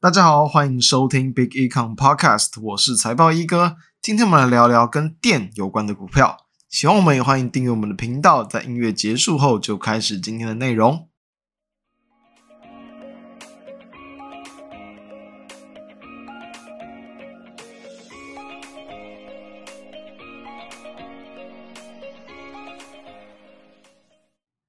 大家好，欢迎收听 Big Econ Podcast，我是财报一哥。今天我们来聊聊跟电有关的股票。喜欢我们也欢迎订阅我们的频道。在音乐结束后，就开始今天的内容。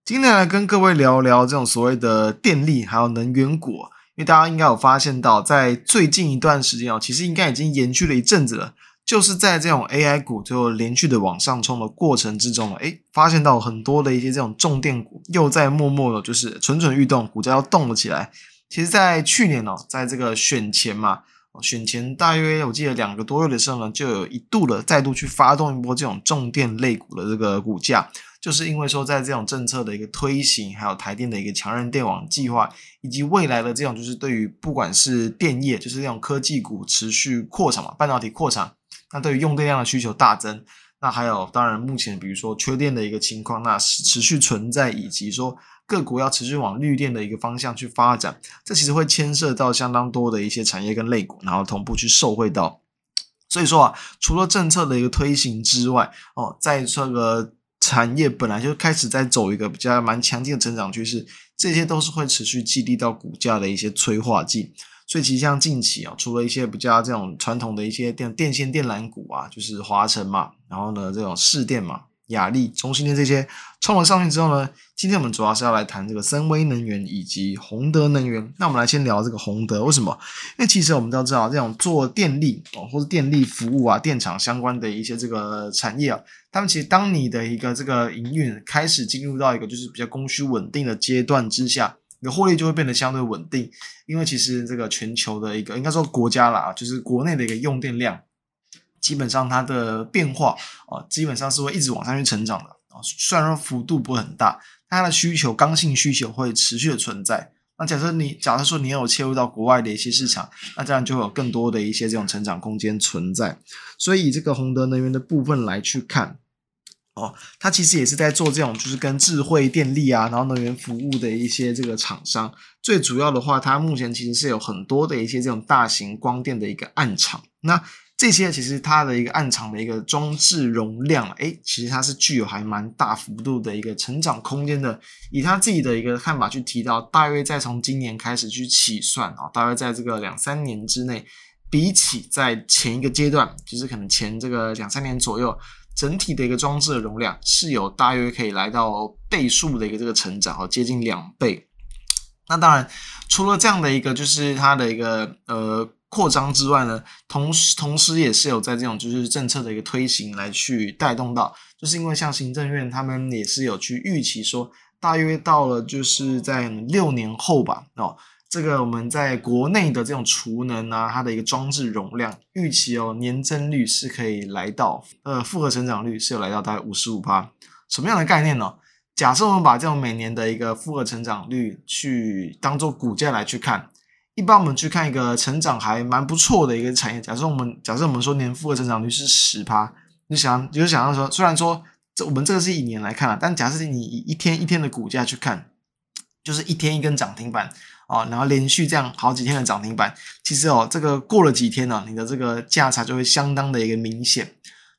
今天来跟各位聊聊这种所谓的电力还有能源股。因为大家应该有发现到，在最近一段时间哦，其实应该已经延续了一阵子了。就是在这种 AI 股就连续的往上冲的过程之中，诶，发现到很多的一些这种重电股又在默默的，就是蠢蠢欲动，股价要动了起来。其实，在去年哦，在这个选前嘛，选前大约我记得两个多月的时候呢，就有一度的再度去发动一波这种重电类股的这个股价。就是因为说，在这种政策的一个推行，还有台电的一个强韧电网计划，以及未来的这种就是对于不管是电业，就是这种科技股持续扩产嘛，半导体扩产，那对于用电量的需求大增，那还有当然目前比如说缺电的一个情况，那持续存在，以及说各国要持续往绿电的一个方向去发展，这其实会牵涉到相当多的一些产业跟类股，然后同步去受惠到。所以说啊，除了政策的一个推行之外，哦，在这个。产业本来就开始在走一个比较蛮强劲的成长趋势，这些都是会持续激励到股价的一些催化剂。所以其实像近期啊，除了一些比较这种传统的一些电电线电缆股啊，就是华晨嘛，然后呢这种市电嘛。雅力、中兴电这些冲了上去之后呢，今天我们主要是要来谈这个森威能源以及宏德能源。那我们来先聊这个宏德，为什么？因为其实我们都知道，这种做电力哦，或者电力服务啊、电厂相关的一些这个产业啊，他们其实当你的一个这个营运开始进入到一个就是比较供需稳定的阶段之下，你的获利就会变得相对稳定。因为其实这个全球的一个应该说国家啦，就是国内的一个用电量。基本上它的变化啊，基本上是会一直往上去成长的啊。虽然说幅度不会很大，但它的需求刚性需求会持续的存在。那假设你假设说你有切入到国外的一些市场，那这样就有更多的一些这种成长空间存在。所以以这个宏德能源的部分来去看，哦，它其实也是在做这种就是跟智慧电力啊，然后能源服务的一些这个厂商。最主要的话，它目前其实是有很多的一些这种大型光电的一个暗场。那这些其实它的一个暗场的一个装置容量，诶，其实它是具有还蛮大幅度的一个成长空间的。以他自己的一个看法去提到，大约在从今年开始去起算啊，大约在这个两三年之内，比起在前一个阶段，就是可能前这个两三年左右，整体的一个装置的容量是有大约可以来到倍数的一个这个成长，哦，接近两倍。那当然，除了这样的一个，就是它的一个呃。扩张之外呢，同时同时也是有在这种就是政策的一个推行来去带动到，就是因为像行政院他们也是有去预期说，大约到了就是在六年后吧，哦，这个我们在国内的这种储能啊，它的一个装置容量预期哦，年增率是可以来到呃复合成长率是有来到大概五十五趴，什么样的概念呢？假设我们把这种每年的一个复合成长率去当做股价来去看。一般我们去看一个成长还蛮不错的一个产业，假设我们假设我们说年复合成长率是十趴，你想你就想要说，虽然说这我们这个是以年来看啊，但假设你以一天一天的股价去看，就是一天一根涨停板哦，然后连续这样好几天的涨停板，其实哦这个过了几天呢，啊，你的这个价差就会相当的一个明显。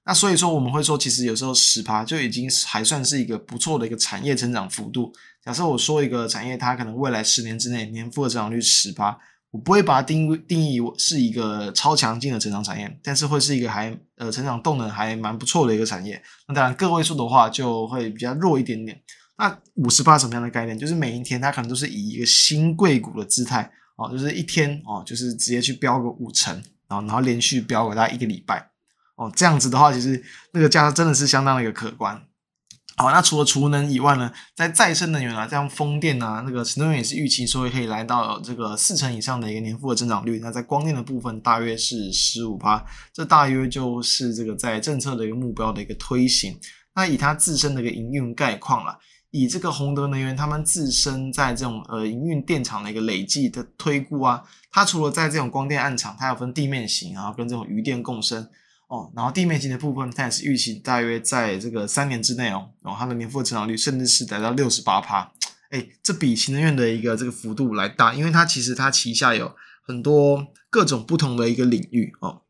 那所以说我们会说，其实有时候十趴就已经还算是一个不错的一个产业成长幅度。假设我说一个产业，它可能未来十年之内年复合增长率十趴。我不会把它定定义是一个超强劲的成长产业，但是会是一个还呃成长动能还蛮不错的一个产业。那当然个位数的话就会比较弱一点点。那五十趴什么样的概念？就是每一天它可能都是以一个新贵股的姿态哦，就是一天哦，就是直接去飙个五成，然后然后连续飙个大概一个礼拜哦，这样子的话，其实那个价真的是相当的一个可观。好，那除了储能以外呢，在再生能源啊，像风电啊，那个新能源也是预期说可以来到这个四成以上的一个年复合增长率。那在光电的部分，大约是十五趴，这大约就是这个在政策的一个目标的一个推行。那以它自身的一个营运概况啊，以这个宏德能源他们自身在这种呃营运电厂的一个累计的推估啊，它除了在这种光电暗场，它有分地面型，然后跟这种余电共生。哦，然后地面型的部分，它也是预期大约在这个三年之内哦，然后它的年复合成长率甚至是达到六十八趴，哎，这比行政院的一个这个幅度来大，因为它其实它旗下有很多各种不同的一个领域哦。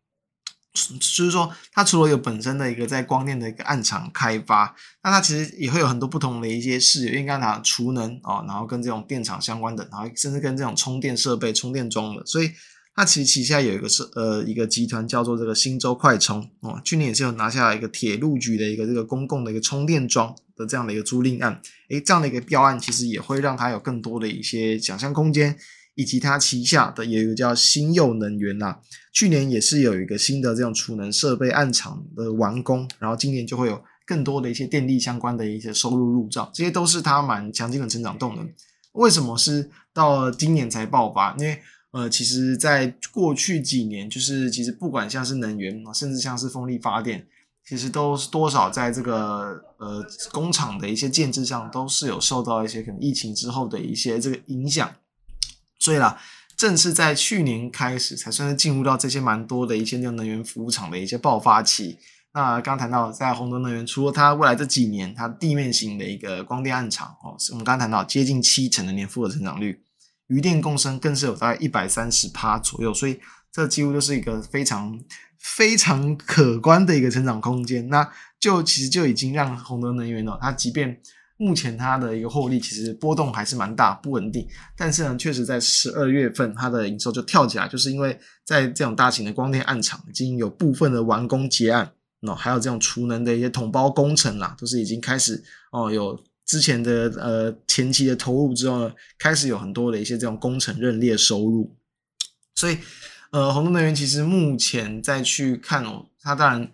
就是说，它除了有本身的一个在光电的一个暗场开发，那它其实也会有很多不同的一些事业，因为刚才讲储能啊，然后跟这种电厂相关的，然后甚至跟这种充电设备、充电桩的，所以它其实旗下有一个是呃一个集团叫做这个新洲快充哦，去年也是有拿下一个铁路局的一个这个公共的一个充电桩的这样的一个租赁案，诶，这样的一个标案其实也会让它有更多的一些想象空间。以及它旗下的也有一个叫新佑能源呐，去年也是有一个新的这种储能设备案场的完工，然后今年就会有更多的一些电力相关的一些收入入账，这些都是它蛮强劲的成长动能。为什么是到今年才爆发？因为呃，其实在过去几年，就是其实不管像是能源，甚至像是风力发电，其实都是多少在这个呃工厂的一些建制上，都是有受到一些可能疫情之后的一些这个影响。所以啦，正是在去年开始，才算是进入到这些蛮多的一些这种能源服务厂的一些爆发期。那刚谈到，在宏德能源，除了它未来这几年它地面型的一个光电案场哦，我们刚刚谈到接近七成的年复合成长率，余电共生更是有大概一百三十趴左右，所以这几乎就是一个非常非常可观的一个成长空间。那就其实就已经让宏德能源哦，它即便目前它的一个获利其实波动还是蛮大，不稳定。但是呢，确实在十二月份它的营收就跳起来，就是因为在这种大型的光电案场已经有部分的完工结案，哦，还有这种储能的一些统包工程啦，都是已经开始哦，有之前的呃前期的投入之后呢，开始有很多的一些这种工程认列收入。所以呃，宏德能源其实目前再去看哦，它当然。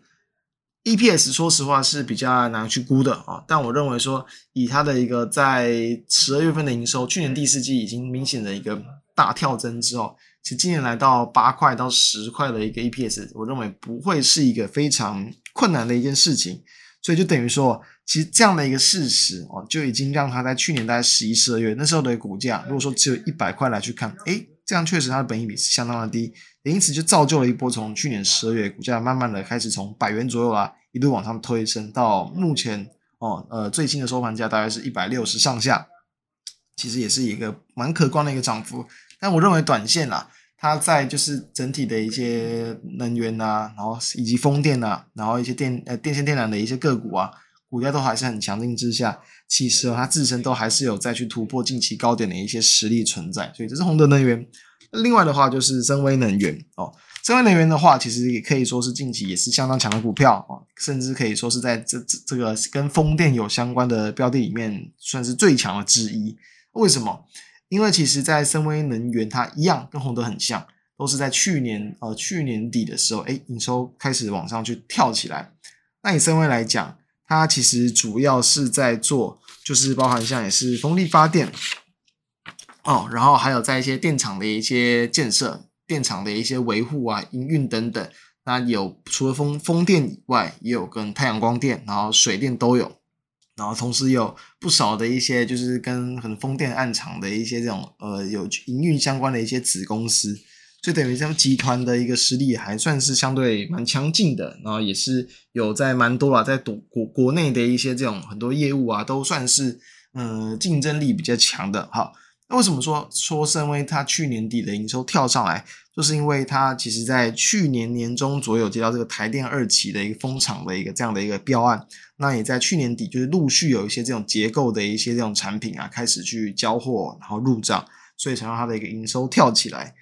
EPS 说实话是比较难去估的啊，但我认为说，以它的一个在十二月份的营收，去年第四季已经明显的一个大跳增之后，其实今年来到八块到十块的一个 EPS，我认为不会是一个非常困难的一件事情，所以就等于说，其实这样的一个事实哦，就已经让它在去年大概十一、十二月那时候的股价，如果说只有一百块来去看，诶，这样确实它的本益比是相当的低。也因此就造就了一波从去年十二月股价慢慢的开始从百元左右啊一路往上推升到目前哦呃最新的收盘价大概是一百六十上下，其实也是一个蛮可观的一个涨幅。但我认为短线啊，它在就是整体的一些能源啊，然后以及风电啊，然后一些电呃电线电缆的一些个股啊，股价都还是很强劲之下，其实它自身都还是有再去突破近期高点的一些实力存在。所以这是宏德能源。另外的话就是森威能源哦，森威能源的话，其实也可以说是近期也是相当强的股票哦，甚至可以说是在这这这个跟风电有相关的标的里面算是最强的之一。为什么？因为其实，在森威能源它一样跟宏德很像，都是在去年呃去年底的时候，诶，营收开始往上去跳起来。那以森威来讲，它其实主要是在做，就是包含像也是风力发电。哦，然后还有在一些电厂的一些建设、电厂的一些维护啊、营运等等，那有除了风风电以外，也有跟太阳光电、然后水电都有，然后同时有不少的一些就是跟很风电暗场的一些这种呃有营运相关的一些子公司，就等于像集团的一个实力还算是相对蛮强劲的，然后也是有在蛮多啊，在国国国内的一些这种很多业务啊，都算是呃竞争力比较强的，哈。那为什么说说森崴它去年底的营收跳上来，就是因为它其实在去年年中左右接到这个台电二期的一个风场的一个这样的一个标案，那也在去年底就是陆续有一些这种结构的一些这种产品啊开始去交货，然后入账，所以才让它的一个营收跳起来。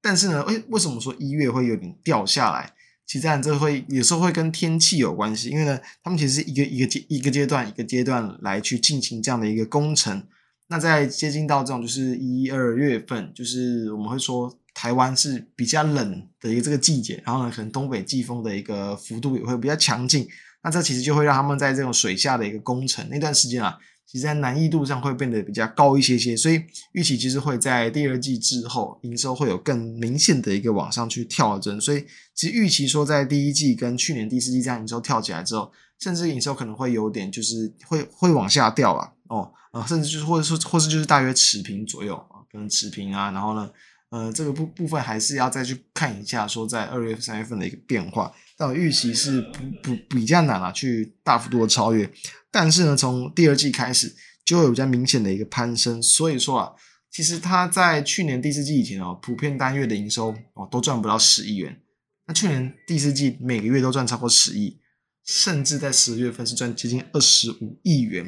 但是呢，诶，为什么说一月会有点掉下来？其实当然这会有时候会跟天气有关系，因为呢，他们其实一个一个阶一个阶段一个阶段来去进行这样的一个工程。那在接近到这种就是一二月份，就是我们会说台湾是比较冷的一个这个季节，然后呢，可能东北季风的一个幅度也会比较强劲。那这其实就会让他们在这种水下的一个工程那段时间啊，其实在难易度上会变得比较高一些些。所以预期其实会在第二季之后营收会有更明显的一个往上去跳增。所以其实预期说在第一季跟去年第四季这样营收跳起来之后，甚至营收可能会有点就是会会往下掉啊。哦，呃，甚至就是或者说，或是就是大约持平左右啊，可能持平啊。然后呢，呃，这个部部分还是要再去看一下，说在二月、三月份的一个变化。但我预期是不不比较难啊，去大幅度的超越。但是呢，从第二季开始就会有比较明显的一个攀升。所以说啊，其实它在去年第四季以前哦，普遍单月的营收哦都赚不到十亿元。那去年第四季每个月都赚超过十亿，甚至在十月份是赚接近二十五亿元。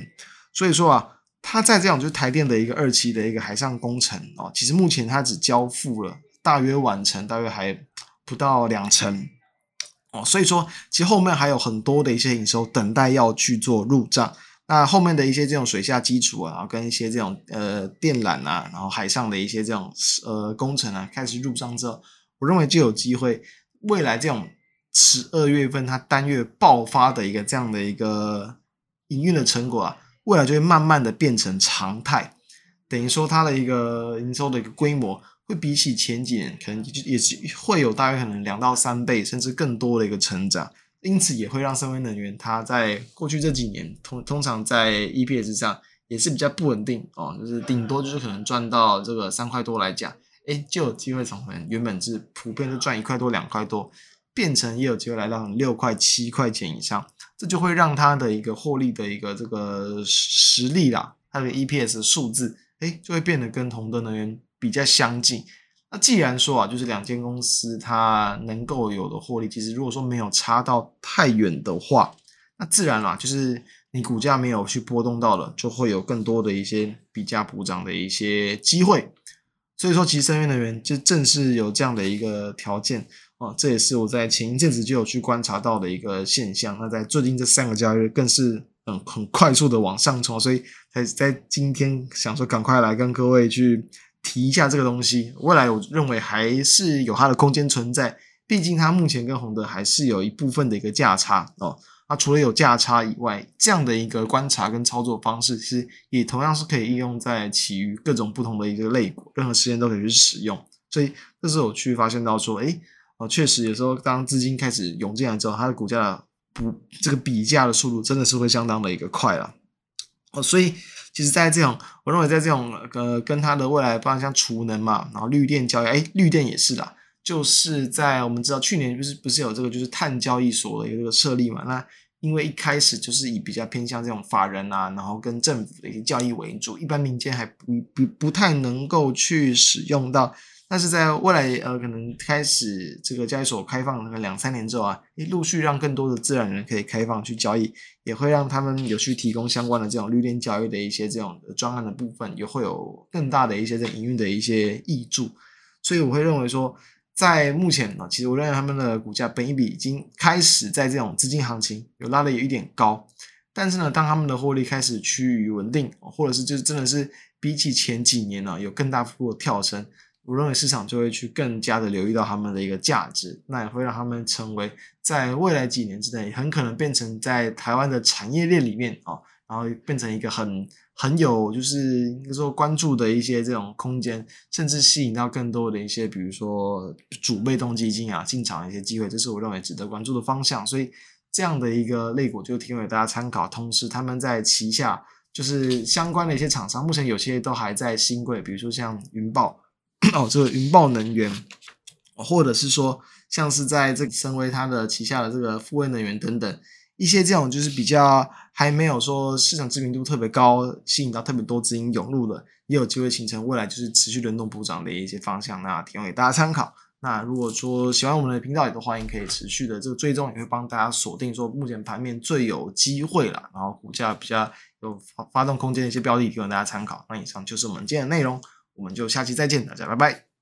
所以说啊，它在这样就是台电的一个二期的一个海上工程哦，其实目前它只交付了大约完成，大约还不到两成哦。所以说，其实后面还有很多的一些营收等待要去做入账。那后面的一些这种水下基础啊，然后跟一些这种呃电缆啊，然后海上的一些这种呃工程啊，开始入账之后，我认为就有机会，未来这种十二月份它单月爆发的一个这样的一个营运的成果啊，未来就会慢慢的变成常态，等于说它的一个营收的一个规模会比起前几年可能就也是会有大约可能两到三倍甚至更多的一个成长。因此也会让森崴能源它在过去这几年通通常在 EPS 上也是比较不稳定哦，就是顶多就是可能赚到这个三块多来讲，诶就有机会从可能原本是普遍就赚一块多两块多，变成也有机会来到六块七块钱以上，这就会让它的一个获利的一个这个实力啦，它的 EPS 数字诶就会变得跟同德能源比较相近。那既然说啊，就是两间公司它能够有的获利，其实如果说没有差到太远的话，那自然啦，就是你股价没有去波动到了，就会有更多的一些比价补涨的一些机会。所以说，其实森崴能源就正是有这样的一个条件啊，这也是我在前一阵子就有去观察到的一个现象。那在最近这三个交易日，更是嗯很快速的往上冲，所以才在今天想说赶快来跟各位去。提一下这个东西，未来我认为还是有它的空间存在，毕竟它目前跟宏德还是有一部分的一个价差哦。那除了有价差以外，这样的一个观察跟操作方式，其实也同样是可以应用在其余各种不同的一个类股，任何时间都可以去使用。所以这是我去发现到说，诶哦，确实有时候当资金开始涌进来之后，它的股价不这个比价的速度真的是会相当的一个快了哦，所以。其实，在这种，我认为在这种，呃，跟它的未来，包括像储能嘛，然后绿电交易，哎，绿电也是啦，就是在我们知道去年不是不是有这个就是碳交易所的一个这个设立嘛，那因为一开始就是以比较偏向这种法人啊，然后跟政府的一些交易为主，一般民间还不不不太能够去使用到。但是在未来，呃，可能开始这个交易所开放那个两三年之后啊，陆续让更多的自然人可以开放去交易，也会让他们有去提供相关的这种绿电交易的一些这种专案的部分，也会有更大的一些这营运的一些益助。所以我会认为说，在目前呢，其实我认为他们的股价本益比已经开始在这种资金行情有拉的有一点高，但是呢，当他们的获利开始趋于稳定，或者是就是真的是比起前几年呢有更大幅度的跳升。我认为市场就会去更加的留意到他们的一个价值，那也会让他们成为在未来几年之内很可能变成在台湾的产业链里面哦，然后变成一个很很有就是应该说关注的一些这种空间，甚至吸引到更多的一些比如说主被动基金啊进场的一些机会，这是我认为值得关注的方向。所以这样的一个类股就提供给大家参考，同时他们在旗下就是相关的一些厂商，目前有些都还在新贵，比如说像云豹。哦，这个云豹能源，或者是说，像是在这个森崴它的旗下的这个富卫能源等等一些这种，就是比较还没有说市场知名度特别高，吸引到特别多资金涌入的，也有机会形成未来就是持续轮动补涨的一些方向，那提供给大家参考。那如果说喜欢我们的频道，也都欢迎可以持续的这个追踪，也会帮大家锁定说目前盘面最有机会了，然后股价比较有发发动空间的一些标的，提供大家参考。那以上就是我们今天的内容。我们就下期再见，大家拜拜。